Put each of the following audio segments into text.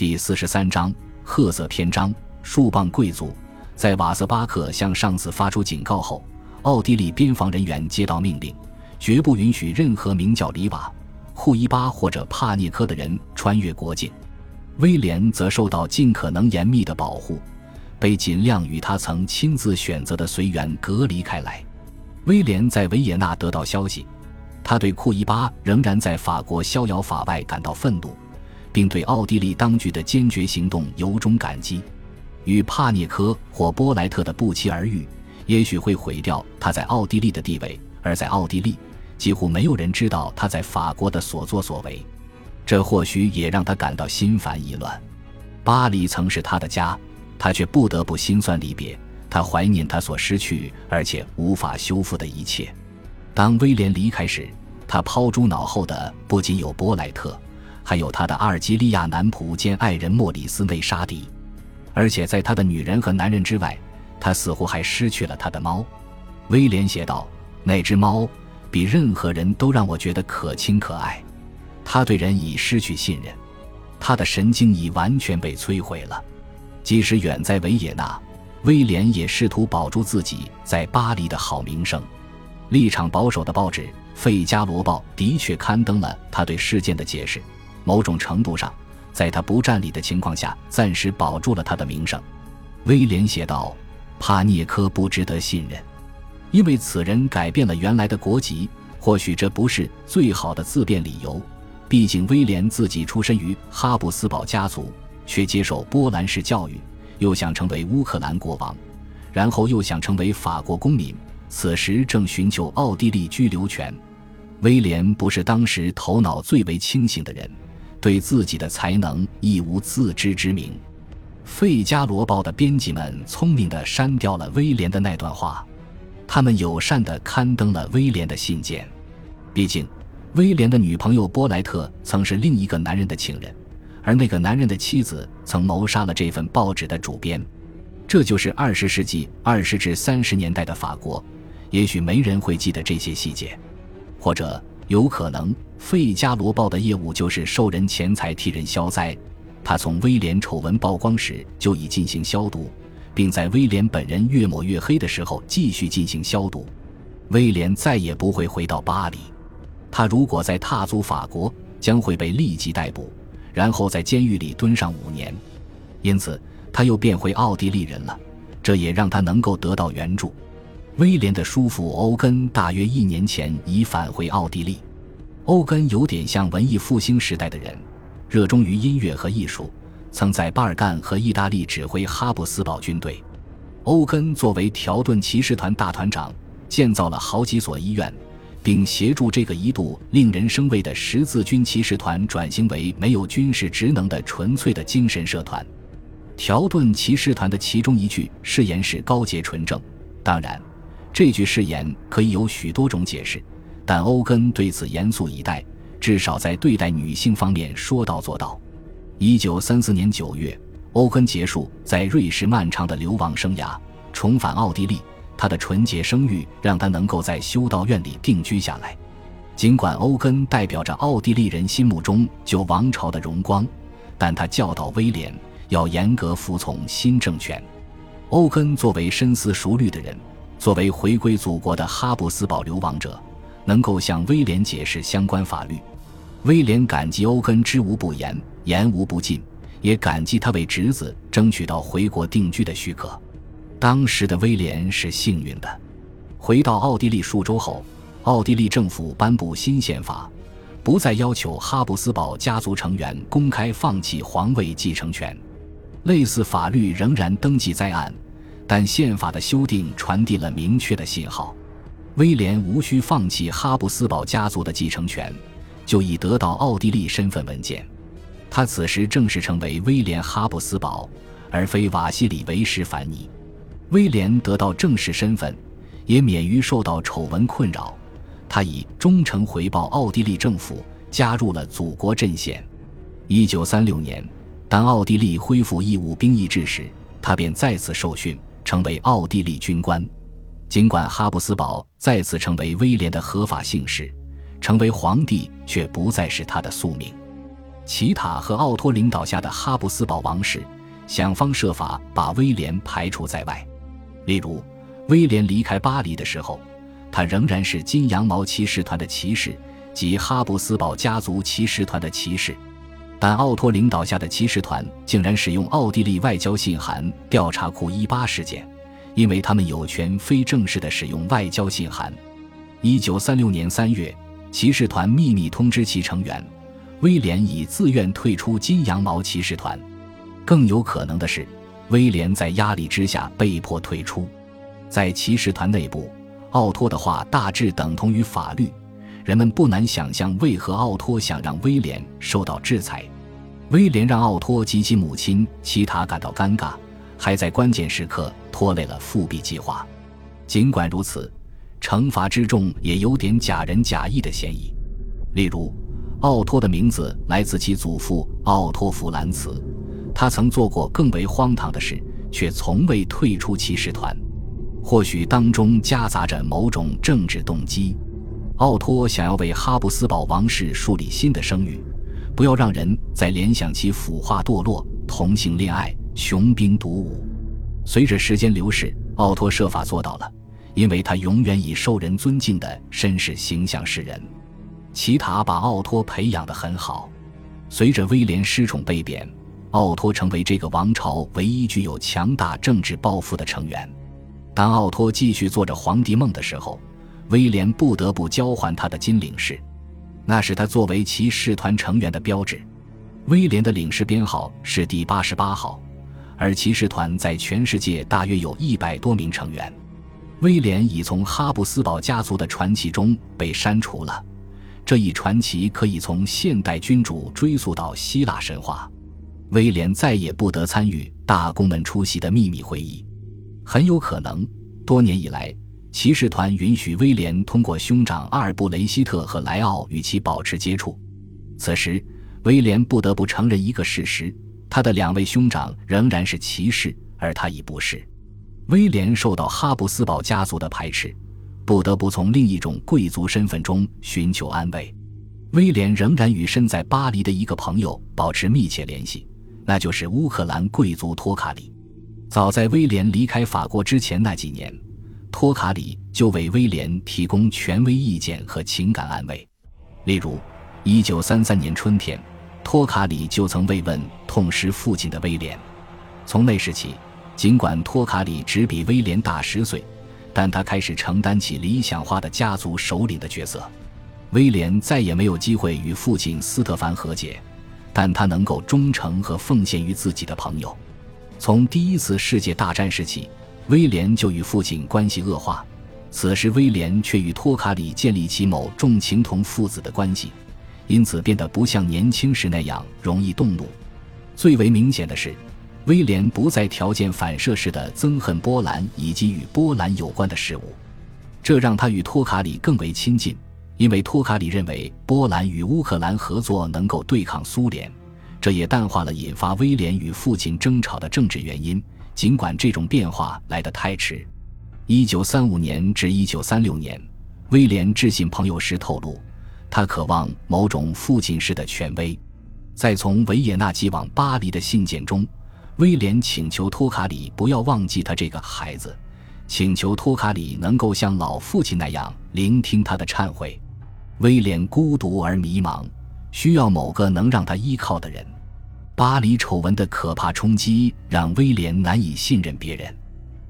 第四十三章褐色篇章。数磅贵族在瓦瑟巴克向上司发出警告后，奥地利边防人员接到命令，绝不允许任何名叫里瓦、库伊巴或者帕涅科的人穿越国境。威廉则受到尽可能严密的保护，被尽量与他曾亲自选择的随员隔离开来。威廉在维也纳得到消息，他对库伊巴仍然在法国逍遥法外感到愤怒。并对奥地利当局的坚决行动由衷感激。与帕涅科或波莱特的不期而遇，也许会毁掉他在奥地利的地位；而在奥地利，几乎没有人知道他在法国的所作所为。这或许也让他感到心烦意乱。巴黎曾是他的家，他却不得不心酸离别。他怀念他所失去而且无法修复的一切。当威廉离开时，他抛诸脑后的不仅有波莱特。还有他的阿尔及利亚男仆兼爱人莫里斯内沙迪，而且在他的女人和男人之外，他似乎还失去了他的猫。威廉写道：“那只猫比任何人都让我觉得可亲可爱。他对人已失去信任，他的神经已完全被摧毁了。即使远在维也纳，威廉也试图保住自己在巴黎的好名声。立场保守的报纸《费加罗报》的确刊登了他对事件的解释。”某种程度上，在他不占理的情况下，暂时保住了他的名声。威廉写道：“帕涅科不值得信任，因为此人改变了原来的国籍。或许这不是最好的自辩理由，毕竟威廉自己出身于哈布斯堡家族，却接受波兰式教育，又想成为乌克兰国王，然后又想成为法国公民。此时正寻求奥地利居留权。威廉不是当时头脑最为清醒的人。”对自己的才能亦无自知之明，《费加罗报》的编辑们聪明地删掉了威廉的那段话，他们友善地刊登了威廉的信件。毕竟，威廉的女朋友波莱特曾是另一个男人的情人，而那个男人的妻子曾谋杀了这份报纸的主编。这就是二十世纪二十至三十年代的法国。也许没人会记得这些细节，或者。有可能，《费加罗报》的业务就是收人钱财替人消灾。他从威廉丑闻曝光时就已进行消毒，并在威廉本人越抹越黑的时候继续进行消毒。威廉再也不会回到巴黎。他如果再踏足法国，将会被立即逮捕，然后在监狱里蹲上五年。因此，他又变回奥地利人了。这也让他能够得到援助。威廉的叔父欧根大约一年前已返回奥地利。欧根有点像文艺复兴时代的人，热衷于音乐和艺术，曾在巴尔干和意大利指挥哈布斯堡军队。欧根作为条顿骑士团大团长，建造了好几所医院，并协助这个一度令人生畏的十字军骑士团转型为没有军事职能的纯粹的精神社团。条顿骑士团的其中一句誓言是高洁纯正，当然。这句誓言可以有许多种解释，但欧根对此严肃以待，至少在对待女性方面说到做到。一九三四年九月，欧根结束在瑞士漫长的流亡生涯，重返奥地利。他的纯洁声誉让他能够在修道院里定居下来。尽管欧根代表着奥地利人心目中旧王朝的荣光，但他教导威廉要严格服从新政权。欧根作为深思熟虑的人。作为回归祖国的哈布斯堡流亡者，能够向威廉解释相关法律。威廉感激欧根知无不言，言无不尽，也感激他为侄子争取到回国定居的许可。当时的威廉是幸运的。回到奥地利数周后，奥地利政府颁布新宪法，不再要求哈布斯堡家族成员公开放弃皇位继承权。类似法律仍然登记在案。但宪法的修订传递了明确的信号：威廉无需放弃哈布斯堡家族的继承权，就已得到奥地利身份文件。他此时正式成为威廉·哈布斯堡，而非瓦西里维什凡尼。威廉得到正式身份，也免于受到丑闻困扰。他以忠诚回报奥地利政府，加入了祖国阵线。一九三六年，当奥地利恢复义务兵役制时，他便再次受训。成为奥地利军官，尽管哈布斯堡再次成为威廉的合法姓氏，成为皇帝却不再是他的宿命。奇塔和奥托领导下的哈布斯堡王室想方设法把威廉排除在外。例如，威廉离开巴黎的时候，他仍然是金羊毛骑士团的骑士及哈布斯堡家族骑士团的骑士，但奥托领导下的骑士团竟然使用奥地利外交信函调查库伊巴事件，因为他们有权非正式的使用外交信函。一九三六年三月，骑士团秘密通知其成员。威廉已自愿退出金羊毛骑士团，更有可能的是，威廉在压力之下被迫退出。在骑士团内部，奥托的话大致等同于法律，人们不难想象为何奥托想让威廉受到制裁。威廉让奥托及其母亲齐塔感到尴尬，还在关键时刻拖累了复辟计划。尽管如此，惩罚之重也有点假仁假义的嫌疑，例如。奥托的名字来自其祖父奥托·弗兰茨，他曾做过更为荒唐的事，却从未退出骑士团。或许当中夹杂着某种政治动机。奥托想要为哈布斯堡王室树立新的声誉，不要让人再联想其腐化堕落、同性恋爱、穷兵黩武。随着时间流逝，奥托设法做到了，因为他永远以受人尊敬的绅士形象示人。奇塔把奥托培养得很好，随着威廉失宠被贬，奥托成为这个王朝唯一具有强大政治抱负的成员。当奥托继续做着皇帝梦的时候，威廉不得不交还他的金领事，那是他作为骑士团成员的标志。威廉的领事编号是第八十八号，而骑士团在全世界大约有一百多名成员。威廉已从哈布斯堡家族的传奇中被删除了。这一传奇可以从现代君主追溯到希腊神话。威廉再也不得参与大公们出席的秘密会议。很有可能，多年以来，骑士团允许威廉通过兄长阿尔布雷希特和莱奥与其保持接触。此时，威廉不得不承认一个事实：他的两位兄长仍然是骑士，而他已不是。威廉受到哈布斯堡家族的排斥。不得不从另一种贵族身份中寻求安慰。威廉仍然与身在巴黎的一个朋友保持密切联系，那就是乌克兰贵族托卡里。早在威廉离开法国之前那几年，托卡里就为威廉提供权威意见和情感安慰。例如，1933年春天，托卡里就曾慰问痛失父亲的威廉。从那时起，尽管托卡里只比威廉大十岁。但他开始承担起理想化的家族首领的角色。威廉再也没有机会与父亲斯特凡和解，但他能够忠诚和奉献于自己的朋友。从第一次世界大战时起，威廉就与父亲关系恶化。此时，威廉却与托卡里建立起某种情同父子的关系，因此变得不像年轻时那样容易动怒。最为明显的是。威廉不再条件反射式的憎恨波兰以及与波兰有关的事物，这让他与托卡里更为亲近，因为托卡里认为波兰与乌克兰合作能够对抗苏联，这也淡化了引发威廉与父亲争吵的政治原因。尽管这种变化来得太迟，一九三五年至一九三六年，威廉致信朋友时透露，他渴望某种父亲式的权威。在从维也纳寄往巴黎的信件中。威廉请求托卡里不要忘记他这个孩子，请求托卡里能够像老父亲那样聆听他的忏悔。威廉孤独而迷茫，需要某个能让他依靠的人。巴黎丑闻的可怕冲击让威廉难以信任别人，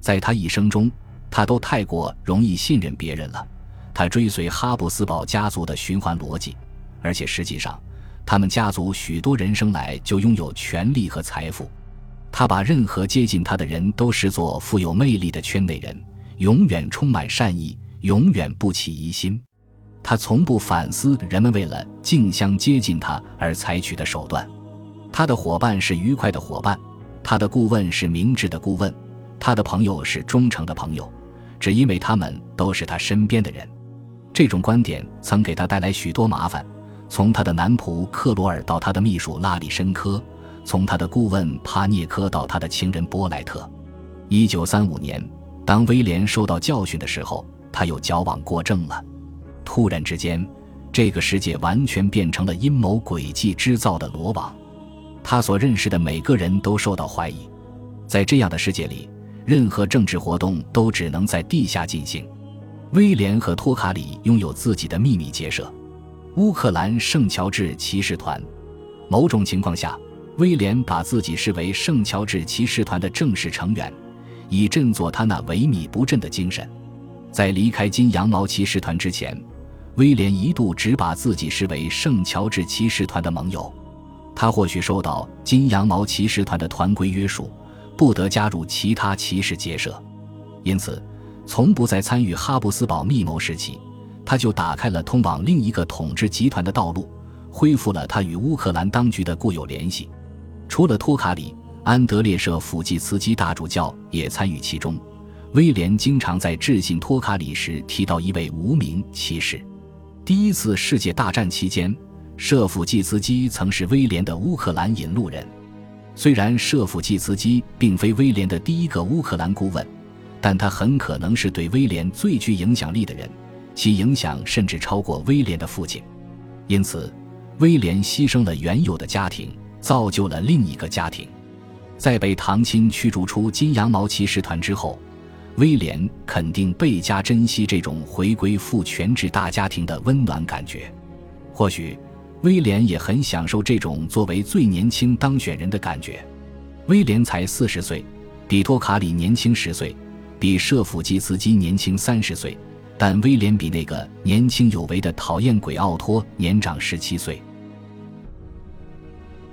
在他一生中，他都太过容易信任别人了。他追随哈布斯堡家族的循环逻辑，而且实际上，他们家族许多人生来就拥有权力和财富。他把任何接近他的人都视作富有魅力的圈内人，永远充满善意，永远不起疑心。他从不反思人们为了竞相接近他而采取的手段。他的伙伴是愉快的伙伴，他的顾问是明智的顾问，他的朋友是忠诚的朋友，只因为他们都是他身边的人。这种观点曾给他带来许多麻烦，从他的男仆克罗尔到他的秘书拉里申科。从他的顾问帕涅科到他的情人波莱特，一九三五年，当威廉受到教训的时候，他又矫枉过正了。突然之间，这个世界完全变成了阴谋诡计织造的罗网。他所认识的每个人都受到怀疑。在这样的世界里，任何政治活动都只能在地下进行。威廉和托卡里拥有自己的秘密结社——乌克兰圣乔治骑士团。某种情况下，威廉把自己视为圣乔治骑士团的正式成员，以振作他那萎靡不振的精神。在离开金羊毛骑士团之前，威廉一度只把自己视为圣乔治骑士团的盟友。他或许受到金羊毛骑士团的团规约束，不得加入其他骑士结社，因此，从不再参与哈布斯堡密谋时期，他就打开了通往另一个统治集团的道路。恢复了他与乌克兰当局的固有联系。除了托卡里，安德烈舍甫季茨基大主教也参与其中。威廉经常在致信托卡里时提到一位无名骑士。第一次世界大战期间，舍甫季茨基曾是威廉的乌克兰引路人。虽然舍甫季茨基并非威廉的第一个乌克兰顾问，但他很可能是对威廉最具影响力的人，其影响甚至超过威廉的父亲。因此。威廉牺牲了原有的家庭，造就了另一个家庭。在被堂亲驱逐出金羊毛骑士团之后，威廉肯定倍加珍惜这种回归父权制大家庭的温暖感觉。或许，威廉也很享受这种作为最年轻当选人的感觉。威廉才四十岁，比托卡里年轻十岁，比舍甫基茨基年轻三十岁。但威廉比那个年轻有为的讨厌鬼奥托年长十七岁。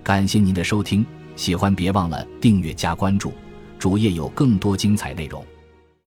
感谢您的收听，喜欢别忘了订阅加关注，主页有更多精彩内容。